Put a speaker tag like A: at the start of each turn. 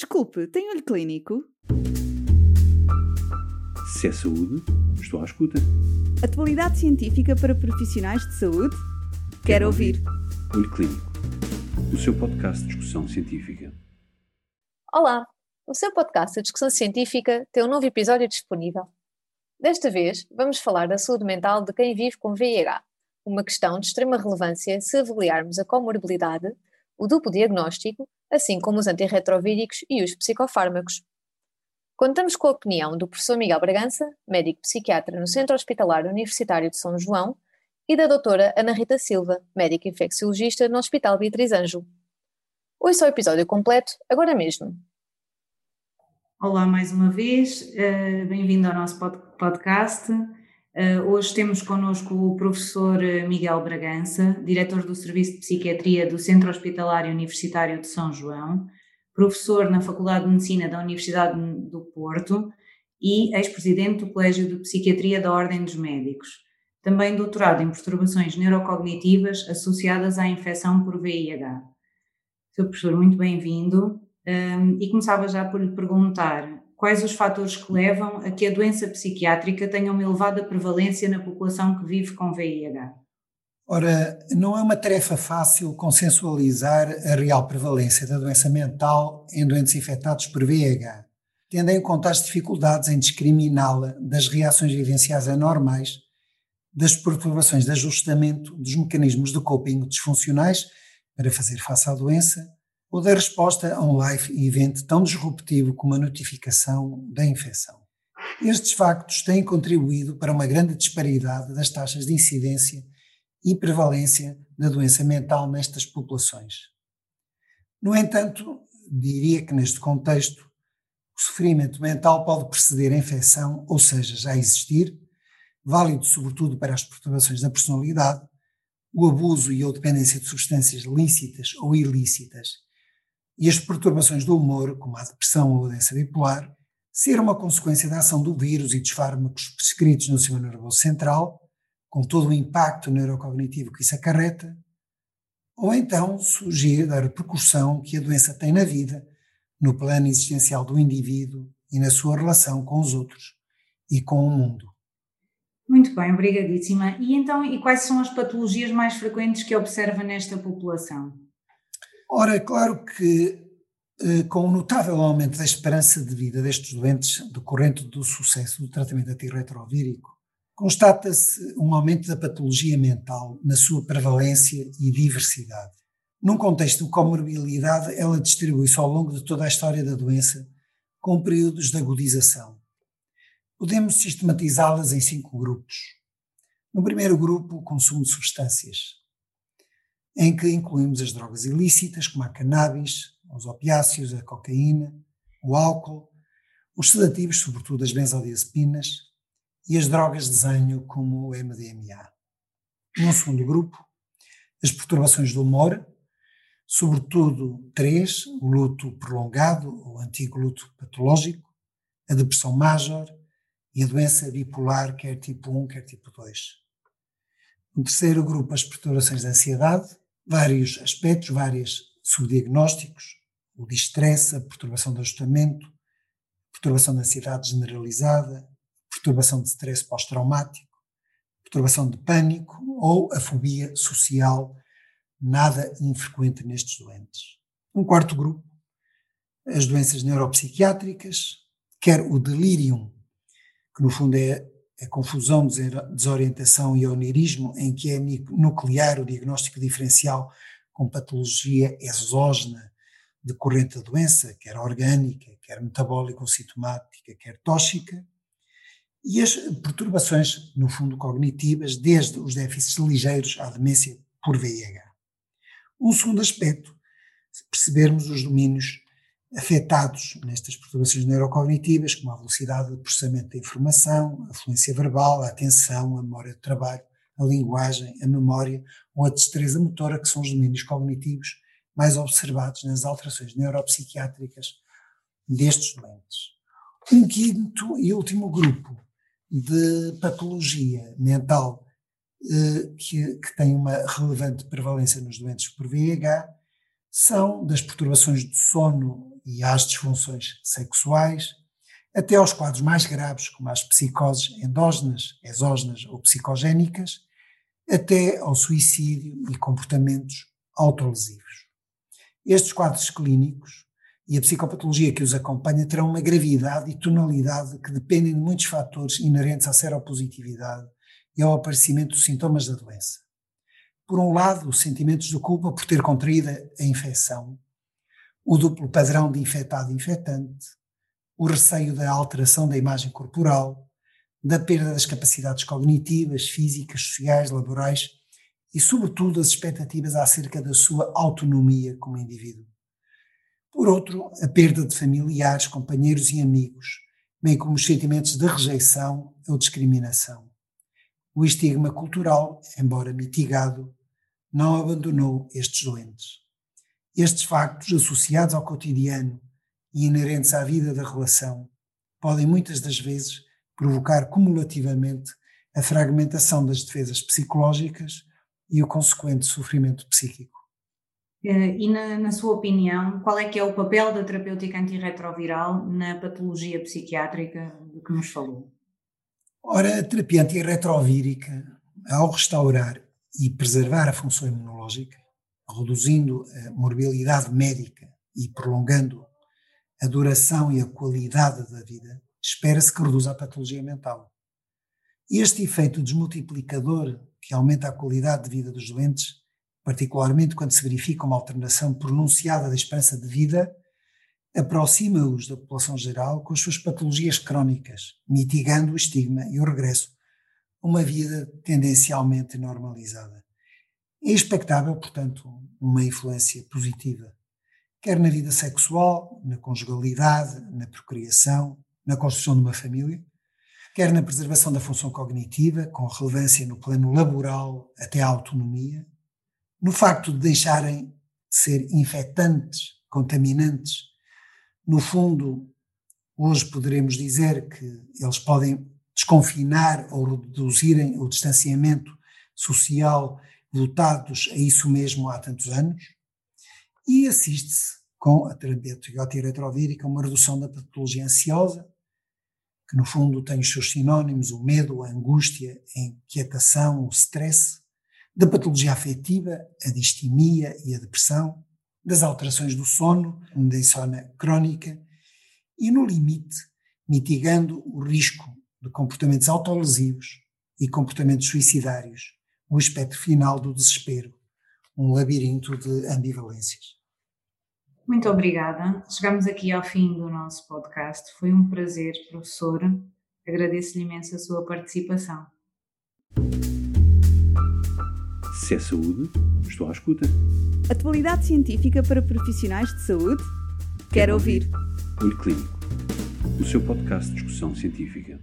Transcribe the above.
A: Desculpe, tem olho clínico?
B: Se é saúde, estou à escuta.
A: Atualidade científica para profissionais de saúde? Quero, Quero ouvir.
B: ouvir. Olho Clínico, o seu podcast de discussão científica.
C: Olá, o seu podcast de discussão científica tem um novo episódio disponível. Desta vez, vamos falar da saúde mental de quem vive com VIH, uma questão de extrema relevância se avaliarmos a comorbilidade, o duplo diagnóstico assim como os antirretrovíricos e os psicofármacos. Contamos com a opinião do professor Miguel Bragança, médico psiquiatra no Centro Hospitalar Universitário de São João, e da doutora Ana Rita Silva, médica infecciologista no Hospital Beatriz Anjo. Ouça o episódio completo agora mesmo.
D: Olá mais uma vez, eh, bem-vindo ao nosso podcast. Uh, hoje temos connosco o professor eh, Miguel Bragança, diretor do Serviço de Psiquiatria do Centro Hospitalar Universitário de São João, professor na Faculdade de Medicina da Universidade do Porto e ex-presidente do Colégio de Psiquiatria da Ordem dos Médicos. Também doutorado em perturbações neurocognitivas associadas à infecção por VIH. Sr. professor, muito bem-vindo. Um, e começava já por lhe perguntar quais os fatores que levam a que a doença psiquiátrica tenha uma elevada prevalência na população que vive com VIH?
E: Ora, não é uma tarefa fácil consensualizar a real prevalência da doença mental em doentes infectados por VIH, tendo em conta as dificuldades em discriminá-la das reações vivenciais anormais, das perturbações de ajustamento dos mecanismos de coping disfuncionais para fazer face à doença ou da resposta a um live event tão disruptivo como a notificação da infecção. Estes factos têm contribuído para uma grande disparidade das taxas de incidência e prevalência da doença mental nestas populações. No entanto, diria que neste contexto, o sofrimento mental pode preceder a infecção, ou seja, já existir, válido sobretudo para as perturbações da personalidade, o abuso e a dependência de substâncias lícitas ou ilícitas e as perturbações do humor, como a depressão ou a doença bipolar, ser uma consequência da ação do vírus e dos fármacos prescritos no sistema nervoso central, com todo o impacto neurocognitivo que isso acarreta, ou então surgir da repercussão que a doença tem na vida, no plano existencial do indivíduo e na sua relação com os outros e com o mundo.
D: Muito bem, obrigadíssima. E então, e quais são as patologias mais frequentes que observa nesta população?
E: Ora, é claro que eh, com o notável aumento da esperança de vida destes doentes decorrente do sucesso do tratamento antirretrovírico, constata-se um aumento da patologia mental na sua prevalência e diversidade. Num contexto de comorbilidade, ela distribui-se ao longo de toda a história da doença, com períodos de agudização. Podemos sistematizá-las em cinco grupos. No primeiro grupo, o consumo de substâncias, em que incluímos as drogas ilícitas, como a cannabis, os opiáceos, a cocaína, o álcool, os sedativos, sobretudo as benzodiazepinas, e as drogas de desenho, como o MDMA. No segundo grupo, as perturbações do humor, sobretudo três, o luto prolongado, o antigo luto patológico, a depressão major e a doença bipolar, quer tipo 1, quer tipo 2. No terceiro grupo, as perturbações da ansiedade, vários aspectos, vários subdiagnósticos, o distress, a perturbação do ajustamento, perturbação da ansiedade generalizada, perturbação de stress pós-traumático, perturbação de pânico ou a fobia social, nada infrequente nestes doentes. Um quarto grupo, as doenças neuropsiquiátricas, quer o delirium, que no fundo é a confusão, desorientação e onirismo, em que é nuclear o diagnóstico diferencial com patologia exógena decorrente da doença, quer orgânica, quer metabólica ou sintomática, quer tóxica, e as perturbações, no fundo, cognitivas, desde os déficits ligeiros à demência por VIH. Um segundo aspecto, percebermos os domínios afetados nestas perturbações neurocognitivas, como a velocidade de processamento da informação, a fluência verbal, a atenção, a memória de trabalho, a linguagem, a memória ou a destreza motora, que são os domínios cognitivos mais observados nas alterações neuropsiquiátricas destes doentes. Um quinto e último grupo de patologia mental eh, que, que tem uma relevante prevalência nos doentes por VIH são das perturbações do sono e às disfunções sexuais, até aos quadros mais graves, como as psicoses endógenas, exógenas ou psicogénicas, até ao suicídio e comportamentos autolesivos. Estes quadros clínicos e a psicopatologia que os acompanha terão uma gravidade e tonalidade que dependem de muitos fatores inerentes à seropositividade e ao aparecimento dos sintomas da doença. Por um lado, os sentimentos de culpa por ter contraído a infecção, o duplo padrão de infectado e infectante, o receio da alteração da imagem corporal, da perda das capacidades cognitivas, físicas, sociais, laborais e, sobretudo, as expectativas acerca da sua autonomia como indivíduo. Por outro, a perda de familiares, companheiros e amigos, bem como os sentimentos de rejeição ou discriminação. O estigma cultural, embora mitigado, não abandonou estes doentes. Estes factos, associados ao cotidiano e inerentes à vida da relação, podem muitas das vezes provocar cumulativamente a fragmentação das defesas psicológicas e o consequente sofrimento psíquico.
D: Eh, e na, na, sua opinião, qual é que é o papel da terapêutica antirretroviral na patologia psiquiátrica do que nos falou?
E: Ora, a terapia antirretrovírica, ao restaurar e preservar a função imunológica, reduzindo a morbilidade médica e prolongando a duração e a qualidade da vida, espera-se que reduza a patologia mental. Este efeito desmultiplicador, que aumenta a qualidade de vida dos doentes, particularmente quando se verifica uma alteração pronunciada da esperança de vida, aproxima-os da população geral com as suas patologias crónicas, mitigando o estigma e o regresso a uma vida tendencialmente normalizada. É expectável, portanto, uma influência positiva, quer na vida sexual, na conjugalidade, na procriação, na construção de uma família, quer na preservação da função cognitiva, com relevância no plano laboral até à autonomia, no facto de deixarem de ser infectantes, contaminantes. No fundo, hoje poderemos dizer que eles podem desconfinar ou reduzirem o distanciamento social votados a isso mesmo há tantos anos, e assiste-se com a terapia antiretrovírica uma redução da patologia ansiosa, que no fundo tem os seus sinónimos, o medo, a angústia, a inquietação, o stress, da patologia afetiva, a distimia e a depressão, das alterações do sono, da insônia crónica e, no limite, mitigando o risco de comportamentos autolesivos e comportamentos suicidários, o aspecto final do desespero, um labirinto de ambivalências.
D: Muito obrigada. Chegamos aqui ao fim do nosso podcast. Foi um prazer, professor. Agradeço-lhe imenso a sua participação.
B: Se é saúde, estou à escuta.
A: Atualidade científica para profissionais de saúde? Quero, Quero ouvir.
B: ouvir. Olho Clínico, o seu podcast de discussão científica.